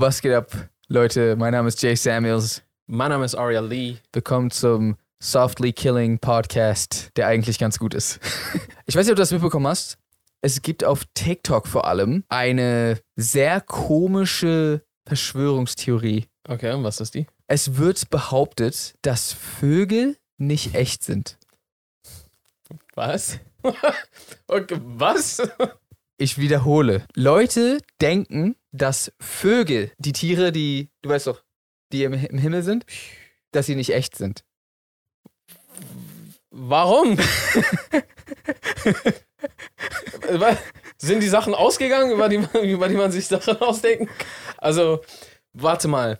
Was geht ab, Leute? Mein Name ist Jay Samuels. Mein Name ist Aria Lee. Willkommen zum Softly Killing Podcast, der eigentlich ganz gut ist. Ich weiß nicht, ob du das mitbekommen hast. Es gibt auf TikTok vor allem eine sehr komische Verschwörungstheorie. Okay, und was ist die? Es wird behauptet, dass Vögel nicht echt sind. Was? okay, was? Ich wiederhole. Leute denken, dass Vögel, die Tiere, die, du weißt doch, die im, im Himmel sind, dass sie nicht echt sind. Warum? Sind die Sachen ausgegangen, über die, man- über die man sich Sachen ausdenken? Also, warte mal.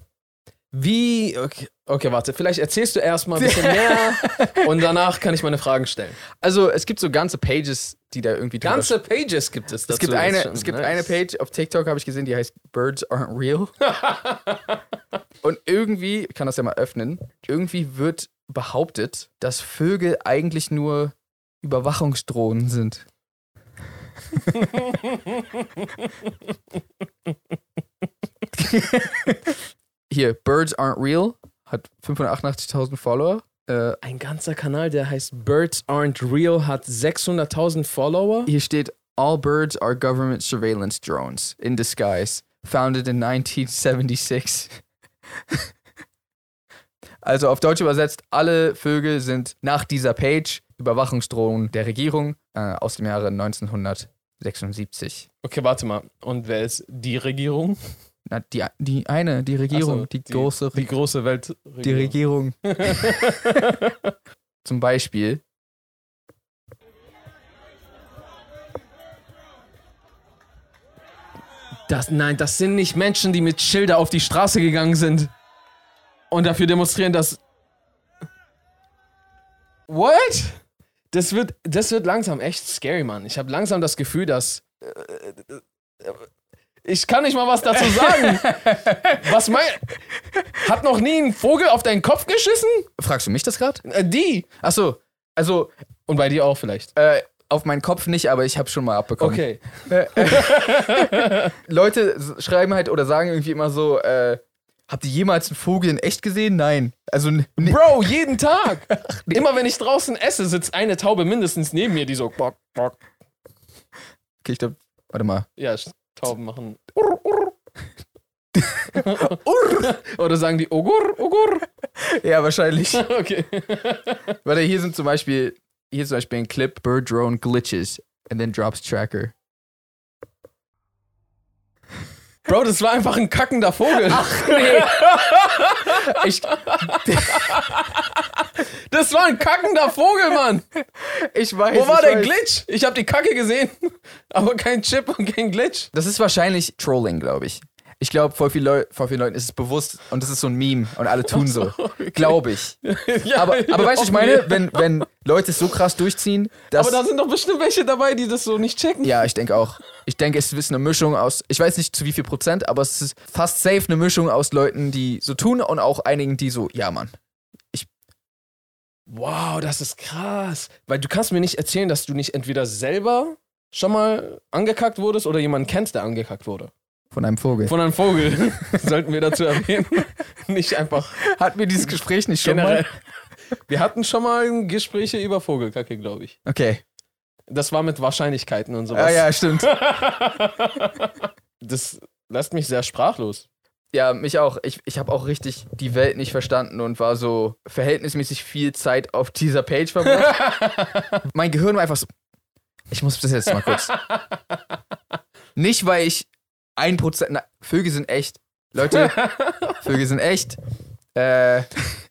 Wie. Okay, okay, warte. Vielleicht erzählst du erstmal ein bisschen mehr und danach kann ich meine Fragen stellen. Also, es gibt so ganze Pages, die da irgendwie Ganze Pages gibt es dazu. Es gibt, eine, es gibt nice. eine Page auf TikTok, habe ich gesehen, die heißt Birds Aren't Real. Und irgendwie, ich kann das ja mal öffnen, irgendwie wird behauptet, dass Vögel eigentlich nur Überwachungsdrohnen sind. Hier, Birds Aren't Real hat 588.000 Follower. Äh, Ein ganzer Kanal, der heißt Birds Aren't Real, hat 600.000 Follower. Hier steht, all birds are government surveillance drones in disguise, founded in 1976. also auf Deutsch übersetzt, alle Vögel sind nach dieser Page Überwachungsdrohnen der Regierung äh, aus dem Jahre 1976. Okay, warte mal. Und wer ist die Regierung? Na, die, die eine, die Regierung, so, die, große Die große Welt. die Regierung. Zum Beispiel. Das, nein, das sind nicht Menschen, die mit Schilder auf die Straße gegangen sind und dafür demonstrieren, dass. What? Das wird, das wird langsam echt scary, Mann. Ich habe langsam das Gefühl, dass. Äh, Ich kann nicht mal was dazu sagen. was mein. Hat noch nie ein Vogel auf deinen Kopf geschissen? Fragst du mich das gerade? Äh, die. Achso, also Und bei dir auch vielleicht. äh, auf meinen Kopf nicht, aber ich habe schon mal abbekommen. Okay. Leute s- schreiben halt oder sagen irgendwie immer so, äh, habt ihr jemals einen Vogel in echt gesehen? Nein. Also, n- n- Bro, jeden Tag. Immer wenn ich draußen esse, sitzt eine Taube mindestens neben mir, die so bock, bock. okay, ich glaub, warte mal. Ja, Tauben machen. Oder sagen die Ogur, Ogur? Ja, wahrscheinlich. Okay. warte, hier sind zum Beispiel, hier ist zum Beispiel ein Clip, Bird Drone Glitches and then drops Tracker. Bro, das war einfach ein kackender Vogel. Nee. ich, Das war ein kackender Vogel, Mann. ich weiß. Wo war der weiß. Glitch? Ich habe die Kacke gesehen, aber kein Chip und kein Glitch. Das ist wahrscheinlich Trolling, glaube ich. Ich glaube, voll vielen Leu voll vielen Leuten ist es bewusst und das ist so ein Meme und alle tun so. Glaube ich. Ja, Aber, aber weißt du, ich meine, wenn, wenn Leute es so krass durchziehen, dass. Aber da sind doch bestimmt welche dabei, die das so nicht checken. Ja, ich denke auch. Ich denke, es ist eine Mischung aus, ich weiß nicht zu wie viel Prozent, aber es ist fast safe eine Mischung aus Leuten, die so tun und auch einigen, die so, ja, Mann. Wow, das ist krass. Weil du kannst mir nicht erzählen, dass du nicht entweder selber schon mal angekackt wurdest oder jemanden kennst, der angekackt wurde. Von einem Vogel. Von einem Vogel. Sollten wir dazu erwähnen. Nicht einfach Hatten wir dieses Gespräch nicht schon generell. mal? Wir hatten schon mal Gespräche über Vogelkacke, glaube ich. Okay. Das war mit Wahrscheinlichkeiten und sowas. Ah, ja, stimmt. Das lässt mich sehr sprachlos. Ja, mich auch. Ich, ich habe auch richtig die Welt nicht verstanden und war so verhältnismäßig viel Zeit auf dieser Page verbracht. mein Gehirn war einfach so. Ich muss das jetzt mal kurz. Nicht, weil ich ein Prozent. na, Vögel sind echt. Leute, Vögel sind echt. Äh,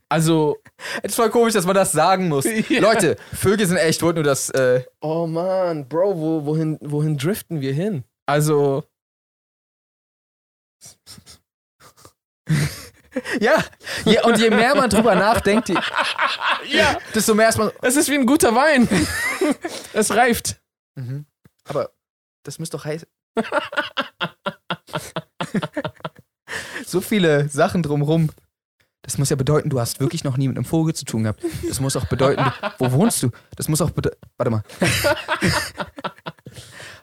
Also, es ist voll komisch, dass man das sagen muss. Ja. Leute, Vögel sind echt. Wollt nur das. Äh, oh Mann, Bro, wo, wohin, wohin driften wir hin? Also, ja. ja. Und je mehr man drüber nachdenkt, je, ja, desto mehr ist man. es ist wie ein guter Wein. es reift. Mhm. Aber das müsste doch heißen. so viele Sachen drumrum. Das muss ja bedeuten, du hast wirklich noch nie mit einem Vogel zu tun gehabt. Das muss auch bedeuten, wo wohnst du? Das muss auch bedeuten. Warte mal.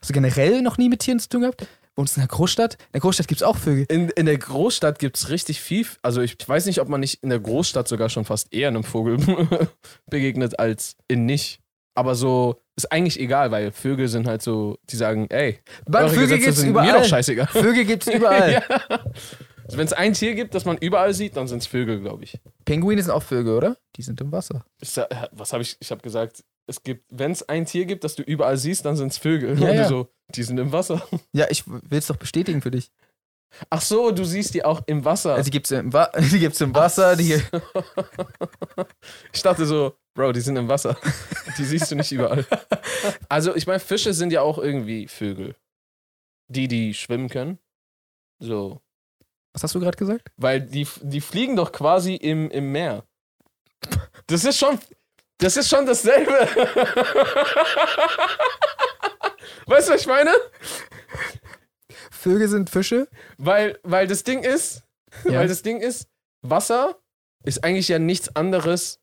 hast du generell noch nie mit Tieren zu tun gehabt? wohnst in einer Großstadt? In der Großstadt gibt es auch Vögel. In, in der Großstadt gibt es richtig viel. Also ich weiß nicht, ob man nicht in der Großstadt sogar schon fast eher einem Vogel begegnet als in nicht. Aber so ist eigentlich egal, weil Vögel sind halt so, die sagen, ey, Mann, Vögel Gesetze gibt's sind überall. mir doch scheißegal. Vögel gibt es überall. ja. also Wenn es ein Tier gibt, das man überall sieht, dann sind es Vögel, glaube ich. Pinguine sind auch Vögel, oder? Die sind im Wasser. Ich was habe ich? Ich habe gesagt, es gibt, wenn es ein Tier gibt, das du überall siehst, dann sind es Vögel. Ja, Und ja. so, die sind im Wasser. Ja, ich will es doch bestätigen für dich. Ach so, du siehst die auch im Wasser. Also die gibt es im, Wa die gibt's im Wasser, die. Ich dachte so, Bro, die sind im Wasser. Die siehst du nicht überall. Also, ich meine, Fische sind ja auch irgendwie Vögel. Die, die schwimmen können. So. Was hast du gerade gesagt? Weil die, die fliegen doch quasi im, im Meer. Das ist schon. Das ist schon dasselbe. Weißt du, was ich meine? Vögel sind Fische? Weil, weil das Ding ist, Ja. weil das Ding ist, Wasser ist eigentlich ja nichts anderes,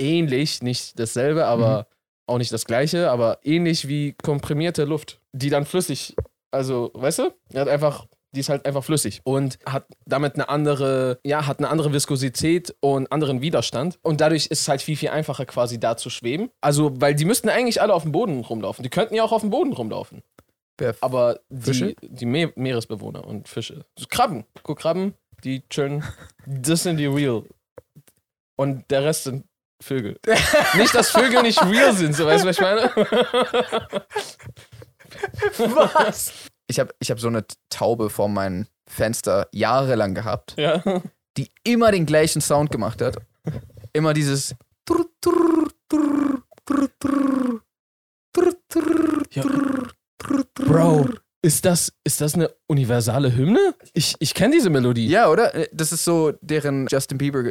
ähnlich, nicht dasselbe, aber auch nicht das gleiche, aber ähnlich wie komprimierte Luft, die dann flüssig, also, weißt du, er hat einfach, die ist halt einfach flüssig und hat damit eine andere, ja, hat eine andere Viskosität und anderen Widerstand und dadurch ist es halt viel, viel einfacher quasi da zu schweben. Also, weil die müssten eigentlich alle auf dem Boden rumlaufen. Die könnten ja auch auf dem Boden rumlaufen. Wer- Aber die, Fische? die Me Meeresbewohner und Fische. Krabben. Guck, Krabben, die chillen. Das sind die real. Und der Rest sind Vögel. nicht, dass Vögel nicht real sind, so weißt du, was ich meine? Was? Ich habe ich hab so eine Taube vor meinem Fenster jahrelang gehabt, ja. die immer den gleichen Sound gemacht hat. Immer dieses. Ja. Bro, ist das, ist das eine universale Hymne? Ich, ich kenne diese Melodie. Ja, oder? Äh, Das ist so deren Justin Bieber.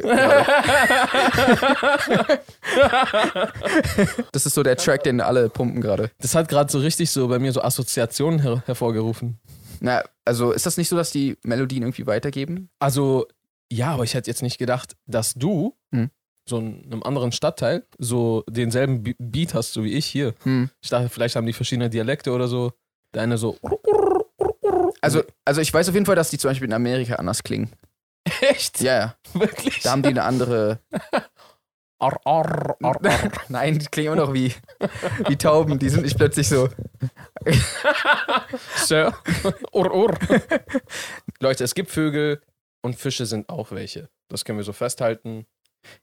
das ist so der Track, den alle pumpen gerade. Das hat gerade so richtig so bei mir so Assoziationen her hervorgerufen. Na, also ist das nicht so, dass die Melodien irgendwie weitergeben? Also, ja, aber ich hätte jetzt nicht gedacht, dass du Hm. so in einem anderen Stadtteil so denselben Be- Beat hast, so wie ich hier. Hm. Ich dachte, vielleicht haben die verschiedene Dialekte oder so. Der eine so. Also, also ich weiß auf jeden Fall, dass die zum Beispiel in Amerika anders klingen. Echt? Ja, ja. Wirklich? Da haben die eine andere. Ar, ar, ar, ar. Nein, die klingen immer noch wie, wie Tauben. Die sind nicht plötzlich so. Sir. Ur, ur. Leute, es gibt Vögel und Fische sind auch welche. Das können wir so festhalten.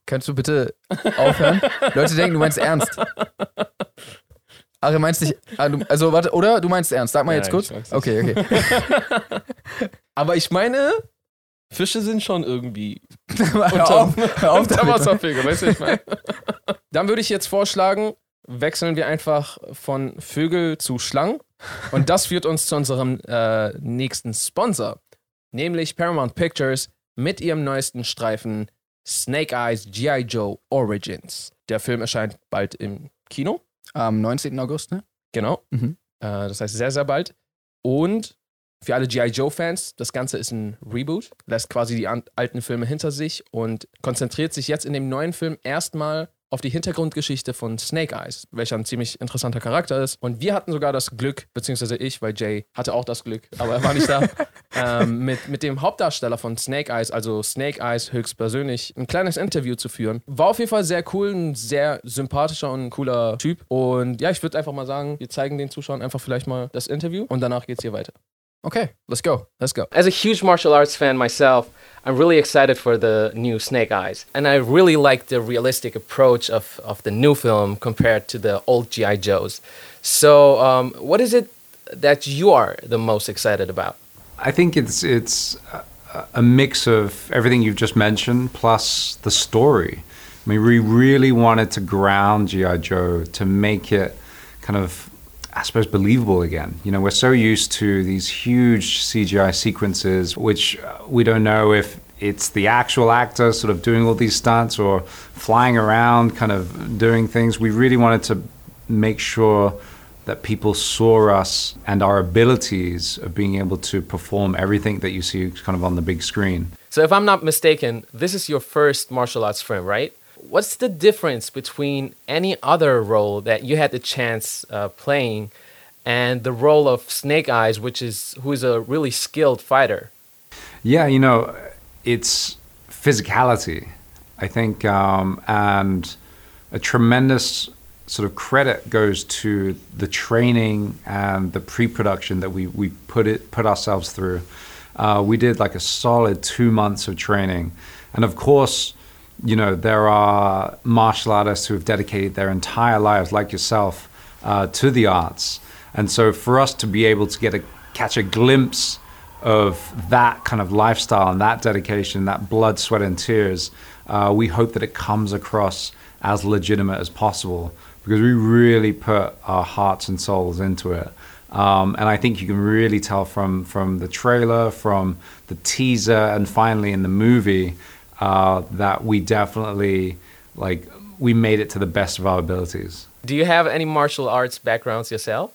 Könntest du bitte aufhören? Leute denken, du meinst ernst. Ach, du meinst nicht. Ah, also, warte, oder? Du meinst ernst. Sag mal Nein, jetzt kurz. Okay, okay. Aber ich meine, Fische sind schon irgendwie auf, hör auf weißt du, was ich meine? Dann würde ich jetzt vorschlagen, wechseln wir einfach von Vögel zu Schlangen. Und das führt uns zu unserem äh, nächsten Sponsor, nämlich Paramount Pictures mit ihrem neuesten Streifen Snake Eyes G.I. Joe Origins. Der Film erscheint bald im Kino. Am 19. August, ne? Genau. Mhm. Äh, das heißt sehr, sehr bald. Und für alle G.I. Joe-Fans, das Ganze ist ein Reboot, lässt quasi die alten Filme hinter sich und konzentriert sich jetzt in dem neuen Film erstmal auf die Hintergrundgeschichte von Snake Eyes, welcher ein ziemlich interessanter Charakter ist. Und wir hatten sogar das Glück, beziehungsweise ich, weil Jay hatte auch das Glück, aber er war nicht da, ähm, mit, mit dem Hauptdarsteller von Snake Eyes, also Snake Eyes höchstpersönlich, ein kleines Interview zu führen. War auf jeden Fall sehr cool, ein sehr sympathischer und cooler Typ. Und ja, ich würde einfach mal sagen, wir zeigen den Zuschauern einfach vielleicht mal das Interview und danach geht's hier weiter. Okay, let's go. Let's go. As a huge martial arts fan myself, I'm really excited for the new Snake Eyes. And I really like the realistic approach of, of the new film compared to the old G.I. Joes. So, um, what is it that you are the most excited about? I think it's it's a, a mix of everything you've just mentioned plus the story. I mean, we really wanted to ground GI Joe to make it kind of, I suppose, believable again. You know, we're so used to these huge CGI sequences, which uh, we don't know if it's the actual actor sort of doing all these stunts or flying around, kind of doing things. We really wanted to make sure that people saw us and our abilities of being able to perform everything that you see kind of on the big screen. So, if I'm not mistaken, this is your first martial arts film, right? What's the difference between any other role that you had the chance uh, playing and the role of Snake Eyes, which is who is a really skilled fighter. Yeah, you know, it's physicality, I think, um, and a tremendous sort of credit goes to the training and the pre-production that we, we put it put ourselves through. Uh, we did like a solid two months of training, and of course, you know there are martial artists who have dedicated their entire lives, like yourself, uh, to the arts, and so for us to be able to get a catch a glimpse of that kind of lifestyle and that dedication, that blood, sweat, and tears, uh, we hope that it comes across as legitimate as possible because we really put our hearts and souls into it. Um, and I think you can really tell from from the trailer, from the teaser, and finally in the movie uh, that we definitely like we made it to the best of our abilities. Do you have any martial arts backgrounds yourself?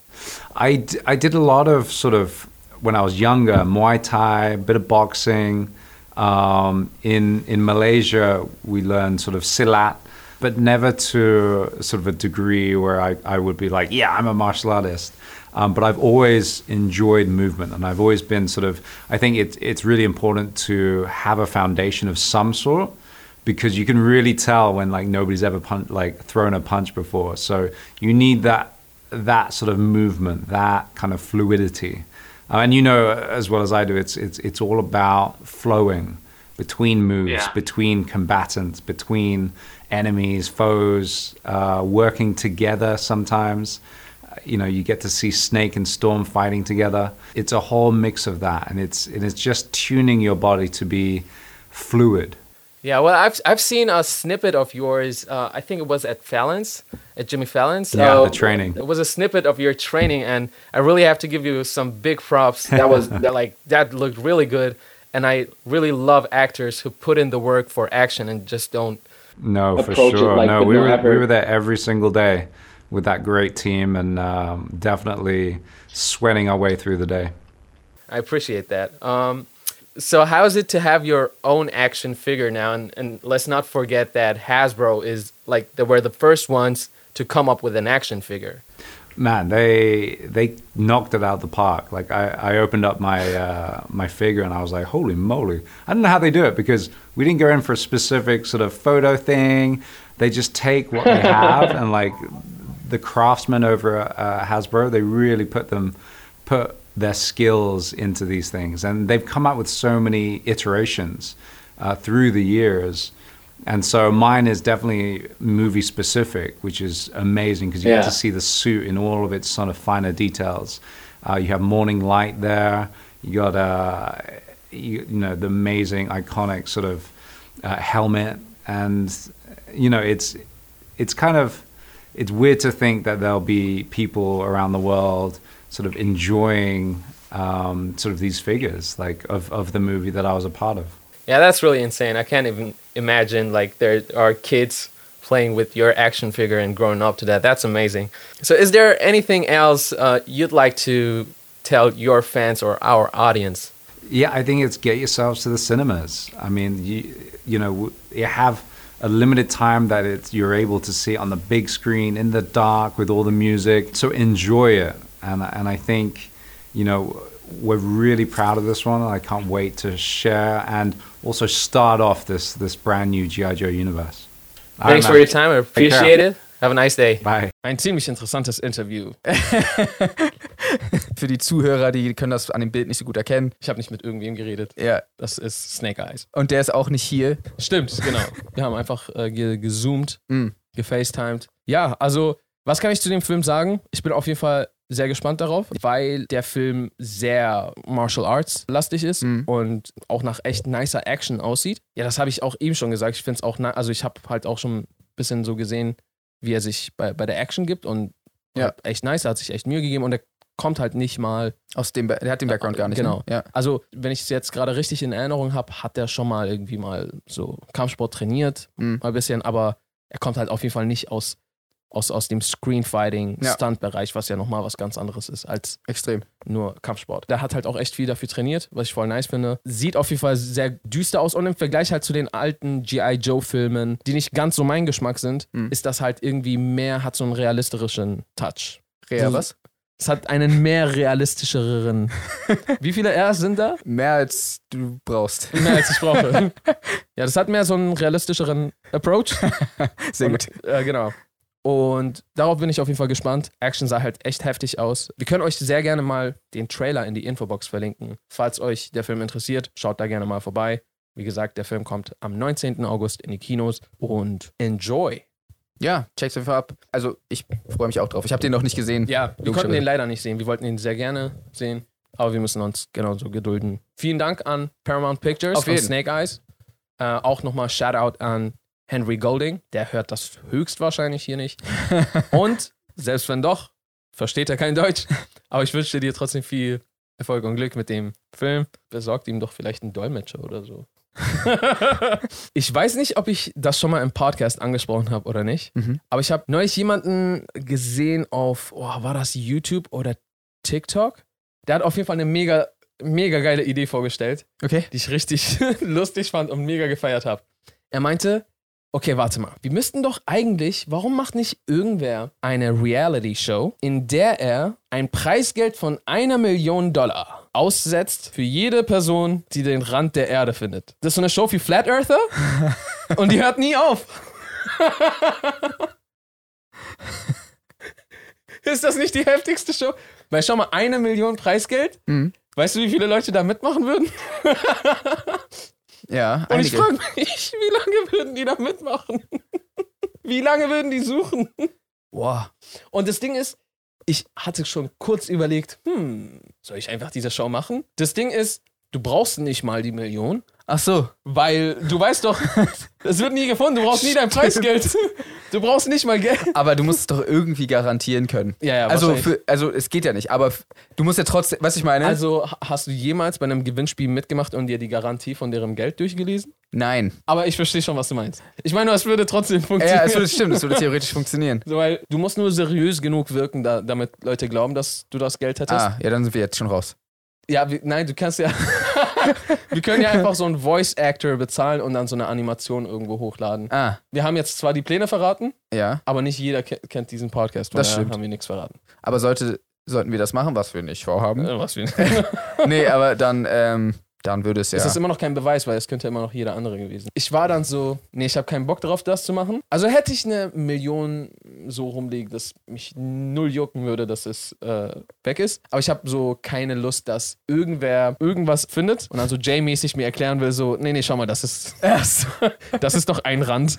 I, d- I did a lot of sort of when I was younger Muay Thai, a bit of boxing. Um, in in Malaysia, we learned sort of silat, but never to sort of a degree where I, I would be like, yeah, I'm a martial artist. Um, but I've always enjoyed movement, and I've always been sort of. I think it's it's really important to have a foundation of some sort because you can really tell when like nobody's ever punch, like thrown a punch before. So you need that that sort of movement, that kind of fluidity. Uh, and you know as well as I do, it's it's it's all about flowing between moves, Yeah. between combatants, between enemies, foes, uh, working together. Sometimes, you know, you get to see Snake and Storm fighting together. It's a whole mix of that, and it's and it's just tuning your body to be fluid. Yeah, well, I've I've seen a snippet of yours. Uh, I think it was at Fallon's, at Jimmy Fallon's. Yeah, Uh, the training. It was a snippet of your training, and I really have to give you some big props. That was that, like that looked really good, and I really love actors who put in the work for action and just don't. No, for sure. like no, we no were we were there every single day with that great team, and um, definitely sweating our way through the day. I appreciate that. Um, so how is it to have your own action figure now? And, and let's not forget that Hasbro is like they were the first ones to come up with an action figure. Man, they they knocked it out of the park. Like I, I opened up my uh, my figure and I was like, holy moly! I don't know how they do it because we didn't go in for a specific sort of photo thing. They just take what they have and like the craftsmen over at uh, Hasbro, they really put them put their skills into these things, and they've come up with so many iterations uh, through the years. And so mine is definitely movie specific, which is amazing because you Yeah. get to see the suit in all of its sort of finer details. Uh, you have morning light there. You got uh, you, you know the amazing iconic sort of uh, helmet, and you know it's it's kind of it's weird to think that there'll be people around the world sort of enjoying um, sort of these figures like of, of the movie that I was a part of. Yeah, that's really insane. I can't even imagine like there are kids playing with your action figure and growing up to that. That's amazing. So, is there anything else uh, you'd like to tell your fans or our audience? Yeah, I think it's get yourselves to the cinemas. I mean, you you know, you have a limited time that it's you're able to see on the big screen in the dark with all the music. So enjoy it, and and I think, you know, we're really proud of this one. and I can't wait to share and also start off this this brand new GI Joe universe. Thanks for your time. I appreciate it. Have a nice day. Bye. Ein ziemlich interessantes Interview. Für die Zuhörer, die können das an dem Bild nicht so gut erkennen. Ich habe nicht mit irgendwem geredet. Ja. Das ist Snake Eyes. Und der ist auch nicht hier. Stimmt, genau. Wir haben einfach äh, ge gezoomt, Mm. gefacetimed. Ja, also, was kann ich zu dem Film sagen? Ich bin auf jeden Fall sehr gespannt darauf, weil der Film sehr Martial Arts lastig ist Mhm. und auch nach echt nicer Action aussieht. Ja, das habe ich auch eben schon gesagt. Ich finde es auch, also ich habe halt auch schon ein bisschen so gesehen, wie er sich bei, bei der Action gibt und Ja. echt nice, er hat sich echt Mühe gegeben und er kommt halt nicht mal Aus dem, der hat den Background gar nicht. Genau. Ne? Ja. also, wenn ich es jetzt gerade richtig in Erinnerung habe, hat er schon mal irgendwie mal so Kampfsport trainiert, Mhm. mal ein bisschen, aber er kommt halt auf jeden Fall nicht aus, aus, aus dem Screenfighting, Ja. Was ja nochmal was ganz anderes ist als Extrem. nur Kampfsport. Der hat halt auch echt viel dafür trainiert, was ich voll nice finde. Sieht auf jeden Fall sehr düster aus und im Vergleich halt zu den alten G.I. Joe-Filmen, die nicht ganz so mein Geschmack sind, Mhm. ist das halt irgendwie mehr, hat so einen realistischeren Touch. Rea, So- was? Es hat einen mehr realistischeren. Wie viele Rs sind da? Mehr als du brauchst. Mehr als ich brauche. ja, das hat mehr so einen realistischeren Approach. Sehr Und, gut. Äh, genau. Und darauf bin ich auf jeden Fall gespannt. Action sah halt echt heftig aus. Wir können euch sehr gerne mal den Trailer in die Infobox verlinken. Falls euch der Film interessiert, schaut da gerne mal vorbei. Wie gesagt, der Film kommt am 19. August in die Kinos und enjoy. Ja, check's einfach ab. Also, ich freue mich auch drauf. Ich habe den noch nicht gesehen. Ja, wir konnten den leider nicht sehen. Wir wollten ihn sehr gerne sehen, aber wir müssen uns genauso gedulden. Vielen Dank an Paramount Pictures Auf jeden. Snake Eyes. Äh, auch nochmal Shoutout an Henry Golding. Der hört das höchstwahrscheinlich hier nicht. Und selbst wenn doch, versteht er kein Deutsch. Aber ich wünsche dir trotzdem viel Erfolg und Glück mit dem Film. Besorgt ihm doch vielleicht einen Dolmetscher oder so. ich weiß nicht, ob ich das schon mal im Podcast angesprochen habe oder nicht. Mhm. Aber ich habe neulich jemanden gesehen auf, oh, war das YouTube oder TikTok? Der hat auf jeden Fall eine mega, mega geile Idee vorgestellt, Okay. die ich richtig lustig fand und mega gefeiert habe. Er meinte, okay, warte mal, wir müssten doch eigentlich, warum macht nicht irgendwer eine Reality-Show, in der er ein Preisgeld von einer Million Dollar aussetzt für jede Person, die den Rand der Erde findet? Das ist so eine Show wie Flat Earther und die hört nie auf. Ist das nicht die heftigste Show? Weil schau mal, eine Million Preisgeld. Mhm. Weißt du, wie viele Leute da mitmachen würden? Ja, Und ich frage mich, wie lange würden die da mitmachen? Wie lange würden die suchen? Boah. Und das Ding ist, ich hatte schon kurz überlegt, hm, soll ich einfach diese Show machen? Das Ding ist, du brauchst nicht mal die Million, Ach so. weil du weißt doch, es wird nie gefunden, du brauchst nie dein Preisgeld. Du brauchst nicht mal Geld. Aber du musst es doch irgendwie garantieren können. Ja, ja, also, für, also es geht ja nicht, aber du musst ja trotzdem, was ich meine? Also ha- hast du jemals bei einem Gewinnspiel mitgemacht und dir die Garantie von deren Geld durchgelesen? Nein. Aber ich verstehe schon, was du meinst. Ich meine, es würde trotzdem funktionieren. Ja, es würde stimmt, es würde theoretisch funktionieren. So, weil du musst nur seriös genug wirken, da, damit Leute glauben, dass du das Geld hättest. Ah, ja, dann sind wir jetzt schon raus. Ja, wir, nein, du kannst ja. wir können ja einfach so einen Voice Actor bezahlen und dann so eine Animation irgendwo hochladen. Ah, Wir haben jetzt zwar die Pläne verraten, ja. aber nicht jeder ke kennt diesen Podcast. Das stimmt. haben wir nichts verraten. Aber sollte, sollten wir das machen, was wir nicht vorhaben? Äh, Was wir nee, aber dann, ähm, dann würde es ja. Es ist immer noch kein Beweis, weil es könnte immer noch jeder andere gewesen. Ich war dann so, nee, ich habe keinen Bock drauf, das zu machen. Also hätte ich eine Million so rumliegen, dass mich null jucken würde, dass es äh, weg ist. Aber ich habe so keine Lust, dass irgendwer irgendwas findet und dann so Jay-mäßig mir erklären will, so, nee, nee, schau mal, das ist, das ist doch ein Rand.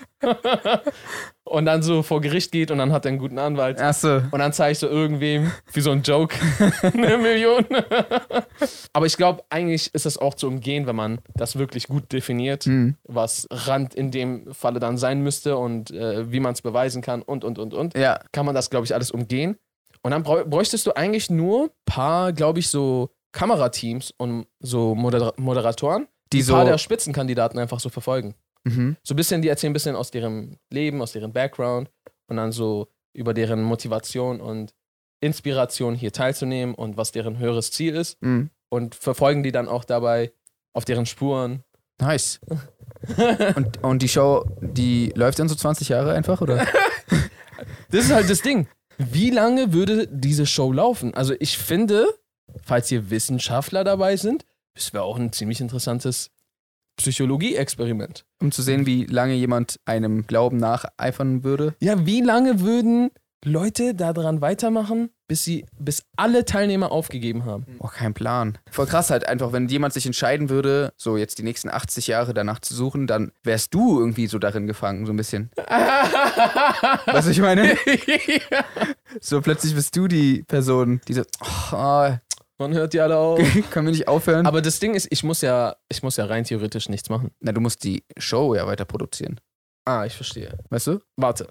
und dann so vor Gericht geht und dann hat er einen guten Anwalt. Achso. Und dann zeige ich so irgendwem, wie so ein Joke, eine Million. Aber ich glaube, eigentlich ist es auch zu umgehen, wenn man das wirklich gut definiert, Hm. was Rand in dem Falle dann sein müsste und äh, wie man es beweisen kann und, und, und, und. Ja, Kann man das, glaube ich, alles umgehen. Und dann bräuchtest du eigentlich nur ein paar, glaube ich, so Kamerateams und so Moder Moderatoren, die die so. ein paar der Spitzenkandidaten einfach so verfolgen. Mhm. So ein bisschen, die erzählen ein bisschen aus deren Leben, aus deren Background und dann so über deren Motivation und Inspiration hier teilzunehmen und was deren höheres Ziel ist Mhm. Und verfolgen die dann auch dabei auf deren Spuren. Nice. und, und die Show, die läuft dann so 20 Jahre einfach, oder? Das ist halt das Ding. Wie lange würde diese Show laufen? Also ich finde, falls hier Wissenschaftler dabei sind, das wäre auch ein ziemlich interessantes Psychologie-Experiment. Um zu sehen, wie lange jemand einem Glauben nacheifern würde. Ja, wie lange würden Leute daran weitermachen, bis sie, bis alle Teilnehmer aufgegeben haben? Oh, kein Plan. Voll krass halt einfach, wenn jemand sich entscheiden würde, so jetzt die nächsten 80 Jahre danach zu suchen, dann wärst du irgendwie so darin gefangen, so ein bisschen. Was ich meine? So plötzlich bist du die Person, die so, oh, Man hört die alle auf. können wir nicht aufhören? Aber das Ding ist, ich muss ja, ich muss ja rein theoretisch nichts machen. Na, du musst die Show ja weiter produzieren. Ah, ich verstehe. Weißt du? Warte.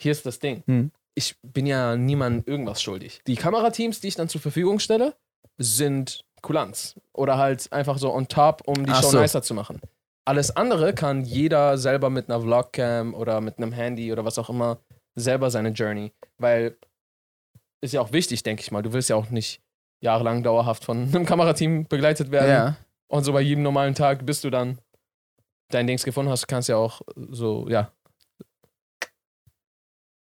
Hier ist das Ding. Hm. Ich bin ja niemandem irgendwas schuldig. Die Kamerateams, die ich dann zur Verfügung stelle, sind Kulanz. Oder halt einfach so on top, um die Ach Show so. nicer zu machen. Alles andere kann jeder selber mit einer Vlogcam oder mit einem Handy oder was auch immer selber seine Journey. Weil ist ja auch wichtig, denke ich mal. Du willst ja auch nicht jahrelang dauerhaft von einem Kamerateam begleitet werden. Ja. Und so bei jedem normalen Tag, bis du dann dein Dings gefunden hast, kannst ja auch so, ja,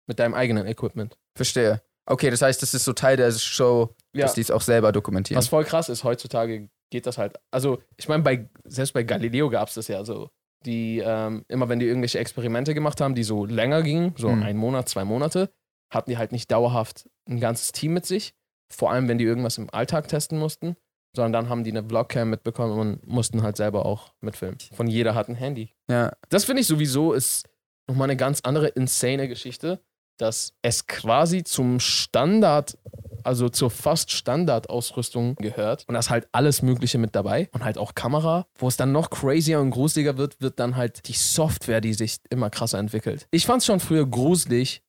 mit deinem eigenen Equipment. Verstehe. Okay, das heißt, das ist so Teil der Show, Ja. dass die es auch selber dokumentieren. Was voll krass ist, heutzutage geht das halt. Also, ich meine, bei, selbst bei Galileo gab es das ja so. Die, ähm, immer wenn die irgendwelche Experimente gemacht haben, die so länger gingen, so Mhm. ein Monat, zwei Monate, hatten die halt nicht dauerhaft ein ganzes Team mit sich. Vor allem, wenn die irgendwas im Alltag testen mussten, sondern dann haben die eine Vlogcam mitbekommen und mussten halt selber auch mitfilmen. Von jeder hat ein Handy. ja. Das finde ich sowieso ist nochmal eine ganz andere insane Geschichte, dass es quasi zum Standard, also zur fast Standardausrüstung gehört und da ist halt alles Mögliche mit dabei und halt auch Kamera. Wo es dann noch crazier und gruseliger wird, wird dann halt die Software, die sich immer krasser entwickelt. Ich fand es schon früher gruselig,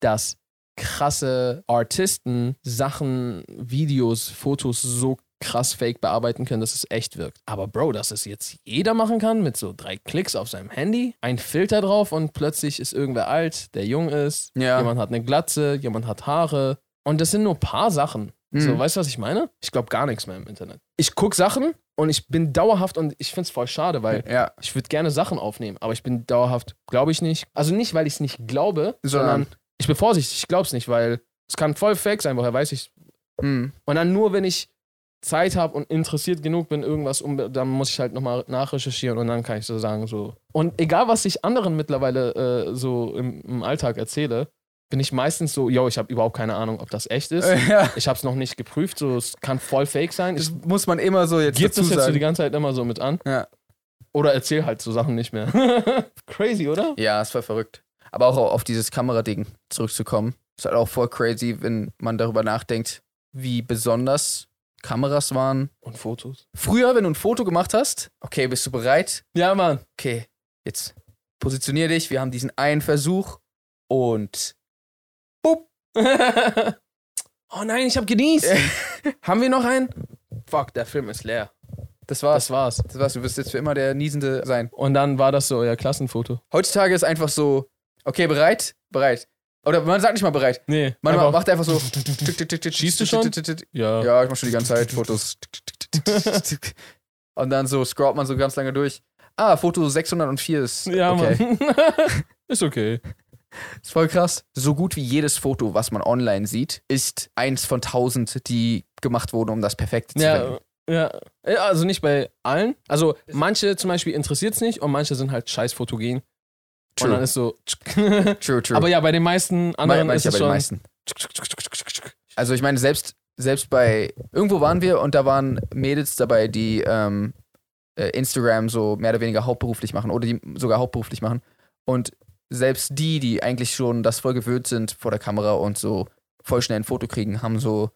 dass krasse Artisten Sachen, Videos, Fotos so krass fake bearbeiten können, dass es echt wirkt. Aber Bro, dass es jetzt jeder machen kann mit so drei Klicks auf seinem Handy, ein Filter drauf und plötzlich ist irgendwer alt, der jung ist, Ja. jemand hat eine Glatze, jemand hat Haare. Und das sind nur ein paar Sachen. So, Mhm. weißt du, was ich meine? Ich glaube gar nichts mehr im Internet. Ich gucke Sachen und ich bin dauerhaft und ich finde es voll schade, weil Ja. ich würde gerne Sachen aufnehmen, aber ich bin dauerhaft, glaube ich nicht. Also nicht, weil ich es nicht glaube, Sondern- sondern ich bin vorsichtig, ich glaube es nicht, weil es kann voll fake sein, woher weiß ich. Hm. Und dann nur, wenn ich Zeit habe und interessiert genug bin, irgendwas, um, dann muss ich halt nochmal nachrecherchieren und dann kann ich so sagen, so. Und egal, was ich anderen mittlerweile äh, so im, im Alltag erzähle, bin ich meistens so, yo, ich habe überhaupt keine Ahnung, ob das echt ist. ja. Ich habe es noch nicht geprüft, so es kann voll fake sein. Das Ich muss man immer so jetzt dazu das jetzt so die ganze Zeit immer so mit an. Ja. Oder erzähl halt so Sachen nicht mehr. Crazy, oder? Ja, ist voll verrückt. Aber auch auf dieses Kamerading zurückzukommen, ist halt auch voll crazy, wenn man darüber nachdenkt, wie besonders Kameras waren. Und Fotos. Früher, wenn du ein Foto gemacht hast, okay, bist du bereit? Ja, Mann. Okay, jetzt positionier dich. Wir haben diesen einen Versuch und oh nein, ich hab genießt. haben wir noch einen? Fuck, der Film ist leer. das war's. Das war's. Das war's. Du wirst jetzt für immer der Niesende sein. Und dann war das so euer Klassenfoto. Heutzutage ist einfach so, okay, bereit? Bereit. Oder man sagt nicht mal bereit. Nee. Man einfach- macht einfach so. Schießt du schon? Ja. Ja, ich mach schon die ganze Zeit Fotos. Und dann so scrollt man so ganz lange durch. Ah, Foto 604 ist Ja, okay. Mann. ist okay. Ist voll krass. So gut wie jedes Foto, was man online sieht, ist eins von tausend, die gemacht wurden, um das perfekte zu ja. Ja, Also nicht bei allen. Also manche zum Beispiel interessiert es nicht und manche sind halt scheiß fotogen. Und dann ist so. True, true. Aber ja, bei den meisten anderen Me- ist manche es bei den schon. meisten. Also ich meine, selbst, selbst bei, irgendwo waren wir und da waren Mädels dabei, die ähm, äh, Instagram so mehr oder weniger hauptberuflich machen oder die sogar hauptberuflich machen. Und selbst die, die eigentlich schon das voll gewöhnt sind vor der Kamera und so voll schnell ein Foto kriegen, haben so.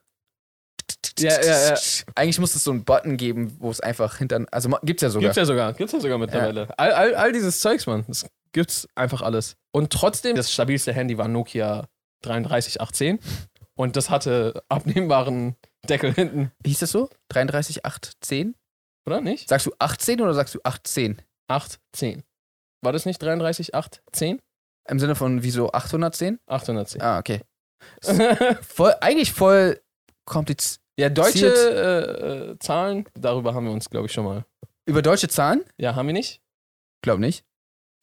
Ja, ja, ja. Eigentlich muss es so einen Button geben, wo es einfach hinter. Also gibt's ja sogar. Gibt's ja sogar. Gibt's ja sogar mittlerweile. All, all, all dieses Zeugs, Mann. Das gibt's einfach alles. Und trotzdem, das stabilste Handy war Nokia 33810. Und das hatte abnehmbaren Deckel hinten. Hieß das so? 33, 8, 10? Oder nicht? Sagst du 18 oder sagst du 18? 810. War das nicht 33810? Im Sinne von wieso 810? 810. Ah, okay. Voll, eigentlich voll kompliziert. Ja, deutsche äh, äh, Zahlen, darüber haben wir uns, glaube ich, schon mal. Über deutsche Zahlen? Ja, haben wir nicht? Glaub nicht.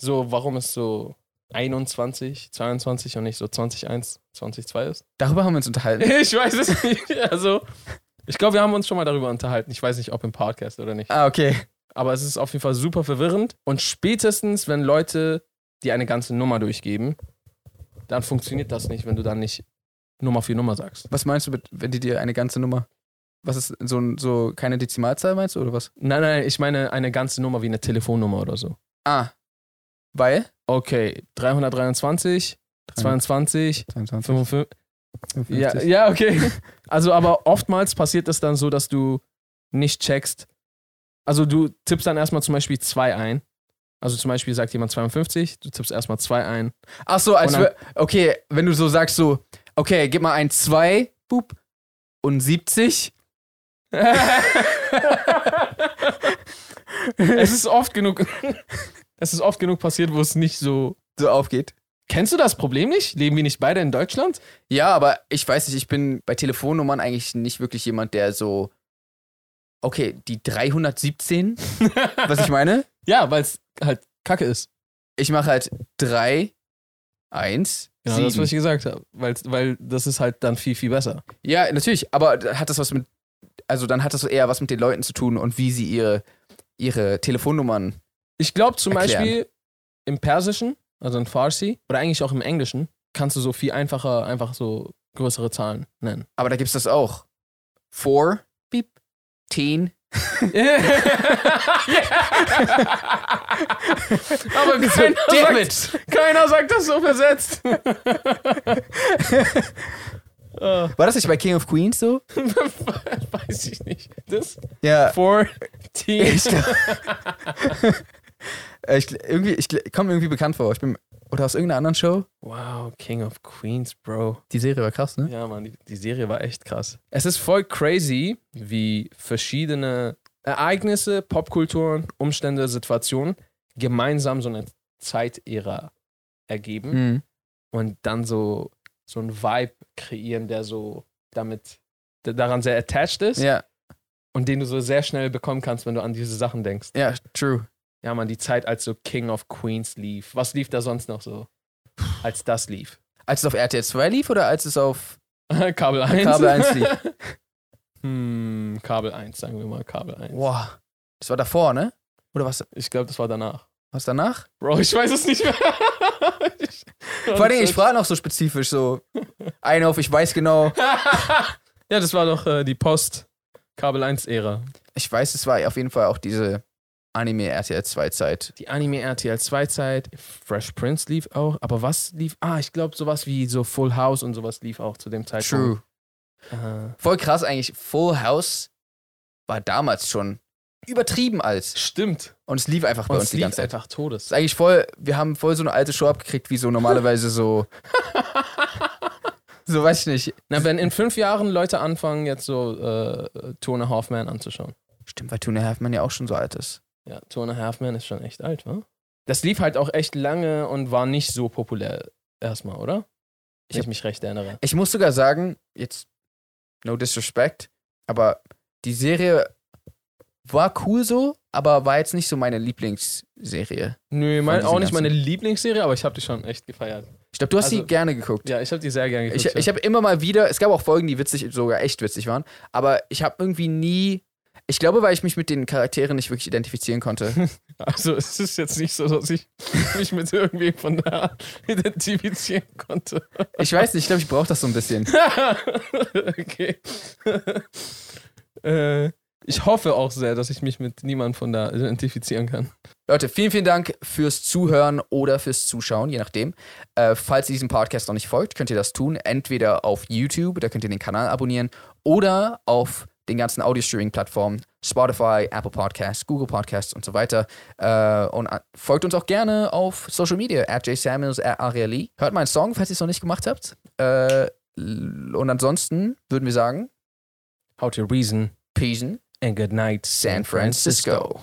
So, warum es so 21, 22 und nicht so 21, 22 ist? Darüber haben wir uns unterhalten. Ich weiß es nicht. Also, ich glaube, wir haben uns schon mal darüber unterhalten. Ich weiß nicht, ob im Podcast oder nicht. Ah, okay. Aber es ist auf jeden Fall super verwirrend. Und spätestens, wenn Leute dir eine ganze Nummer durchgeben, dann funktioniert das nicht, wenn du dann nicht Nummer für Nummer sagst. Was meinst du, mit, wenn die dir eine ganze Nummer. Was ist so, so keine Dezimalzahl meinst du oder was? Nein, nein, ich meine eine ganze Nummer wie eine Telefonnummer oder so. Ah. Weil? Okay, 323, 22, 22. 55. 55. Ja, ja, okay. Also, aber oftmals passiert es dann so, dass du nicht checkst. Also, du tippst dann erstmal zum Beispiel 2 ein. Also, zum Beispiel sagt jemand 52, du tippst erstmal 2 ein. Ach so, als dann- okay, wenn du so sagst so, okay, gib mal ein 2, boop, und 70. es ist oft genug. Es ist oft genug passiert, wo es nicht so. so aufgeht. Kennst du das Problem nicht? Leben wir nicht beide in Deutschland? Ja, aber ich weiß nicht, ich bin bei Telefonnummern eigentlich nicht wirklich jemand, der so. Okay, die 317, was ich meine? Ja, weil es halt Kacke ist. Ich mache halt 3, Eins. Ja, sieben. das, was ich gesagt habe. Weil, weil das ist halt dann viel, viel besser. Ja, natürlich, aber hat das was mit, also dann hat das eher was mit den Leuten zu tun und wie sie ihre, ihre Telefonnummern. Ich glaube zum Erklären. Beispiel im Persischen, also in Farsi, oder eigentlich auch im Englischen, kannst du so viel einfacher einfach so größere Zahlen nennen. Aber da gibt's das auch. Four, beep, ten. Aber keiner, Damn sagt, keiner sagt das so versetzt. War das nicht bei King of Queens so? Weiß ich nicht. Das? Ja. 14. Ich, Äh, ich, irgendwie, ich komme irgendwie bekannt vor. Ich bin, oder aus irgendeiner anderen Show? Wow, King of Queens, Bro. Die Serie war krass, ne? Ja, Mann, die, die Serie war echt krass. Es ist voll crazy, wie verschiedene Ereignisse, Popkulturen, Umstände, Situationen gemeinsam so eine Zeitära ergeben Mhm. und dann so, so einen Vibe kreieren, der so damit der daran sehr attached ist Ja, und den du so sehr schnell bekommen kannst, wenn du an diese Sachen denkst. ja, true. Ja, man, die Zeit, als so King of Queens lief. Was lief da sonst noch so? Als das lief. Als es auf RTL 2 lief oder als es auf Kabel 1. Kabel 1 lief? hm, Kabel 1, sagen wir mal Kabel 1. Boah. Das war davor, ne? Oder was, Ich glaube, das war danach. was danach? Bro, ich weiß es nicht mehr. Ich- Vor Dingen, ich frage noch so spezifisch so. Ein auf, ich weiß genau. ja, das war doch äh, die Post-Kabel 1-Ära. Ich weiß, es war auf jeden Fall auch diese Anime RTL 2 Zeit. Die Anime RTL 2-Zeit, Fresh Prince lief auch, aber was lief? Ah, ich glaube, sowas wie so Full House und sowas lief auch zu dem Zeitpunkt. True. Äh, Voll krass eigentlich. Full House war damals schon übertrieben alt. stimmt. Und es lief einfach bei Und uns die ganze Zeit. einfach Todes. Ist eigentlich voll, wir haben voll so eine alte Show abgekriegt, wie so normalerweise so. so weiß ich nicht. Na, wenn in fünf Jahren Leute anfangen, jetzt so äh, Two and a Half Man anzuschauen. Stimmt, weil Two and a Half Man ja auch schon so alt ist. Ja, Two and a Half Man ist schon echt alt, wa? Das lief halt auch echt lange und war nicht so populär erstmal, oder? Wenn Ich ich hab- mich recht erinnere. Ich muss sogar sagen, jetzt no disrespect, aber die Serie war cool so, aber war jetzt nicht so meine Lieblingsserie. Nö, mein, auch nicht meine ganzen- Lieblingsserie, aber ich habe die schon echt gefeiert. Ich glaube, du hast Also- sie gerne geguckt. Ja, ich habe die sehr gerne geguckt. Ich, ich habe immer mal wieder, es gab auch Folgen, die witzig, sogar echt witzig waren, aber ich habe irgendwie nie, ich glaube, weil ich mich mit den Charakteren nicht wirklich identifizieren konnte. also es ist jetzt nicht so, dass ich mich mit irgendwem von da identifizieren konnte. Ich weiß nicht, ich glaube, ich brauche das so ein bisschen. okay. äh, ich hoffe auch sehr, dass ich mich mit niemandem von da identifizieren kann. Leute, vielen, vielen Dank fürs Zuhören oder fürs Zuschauen, je nachdem. Äh, falls ihr diesem Podcast noch nicht folgt, könnt ihr das tun. Entweder auf YouTube, da könnt ihr den Kanal abonnieren, oder auf den ganzen Audio-Streaming-Plattformen, Spotify, Apple Podcasts, Google Podcasts und so weiter. Äh, und äh, folgt uns auch gerne auf Social Media, at jsamuels, at ariali. Hört meinen Song, falls ihr es noch nicht gemacht habt. Äh, und ansonsten würden wir sagen, How to reason Peace and good night, San Francisco.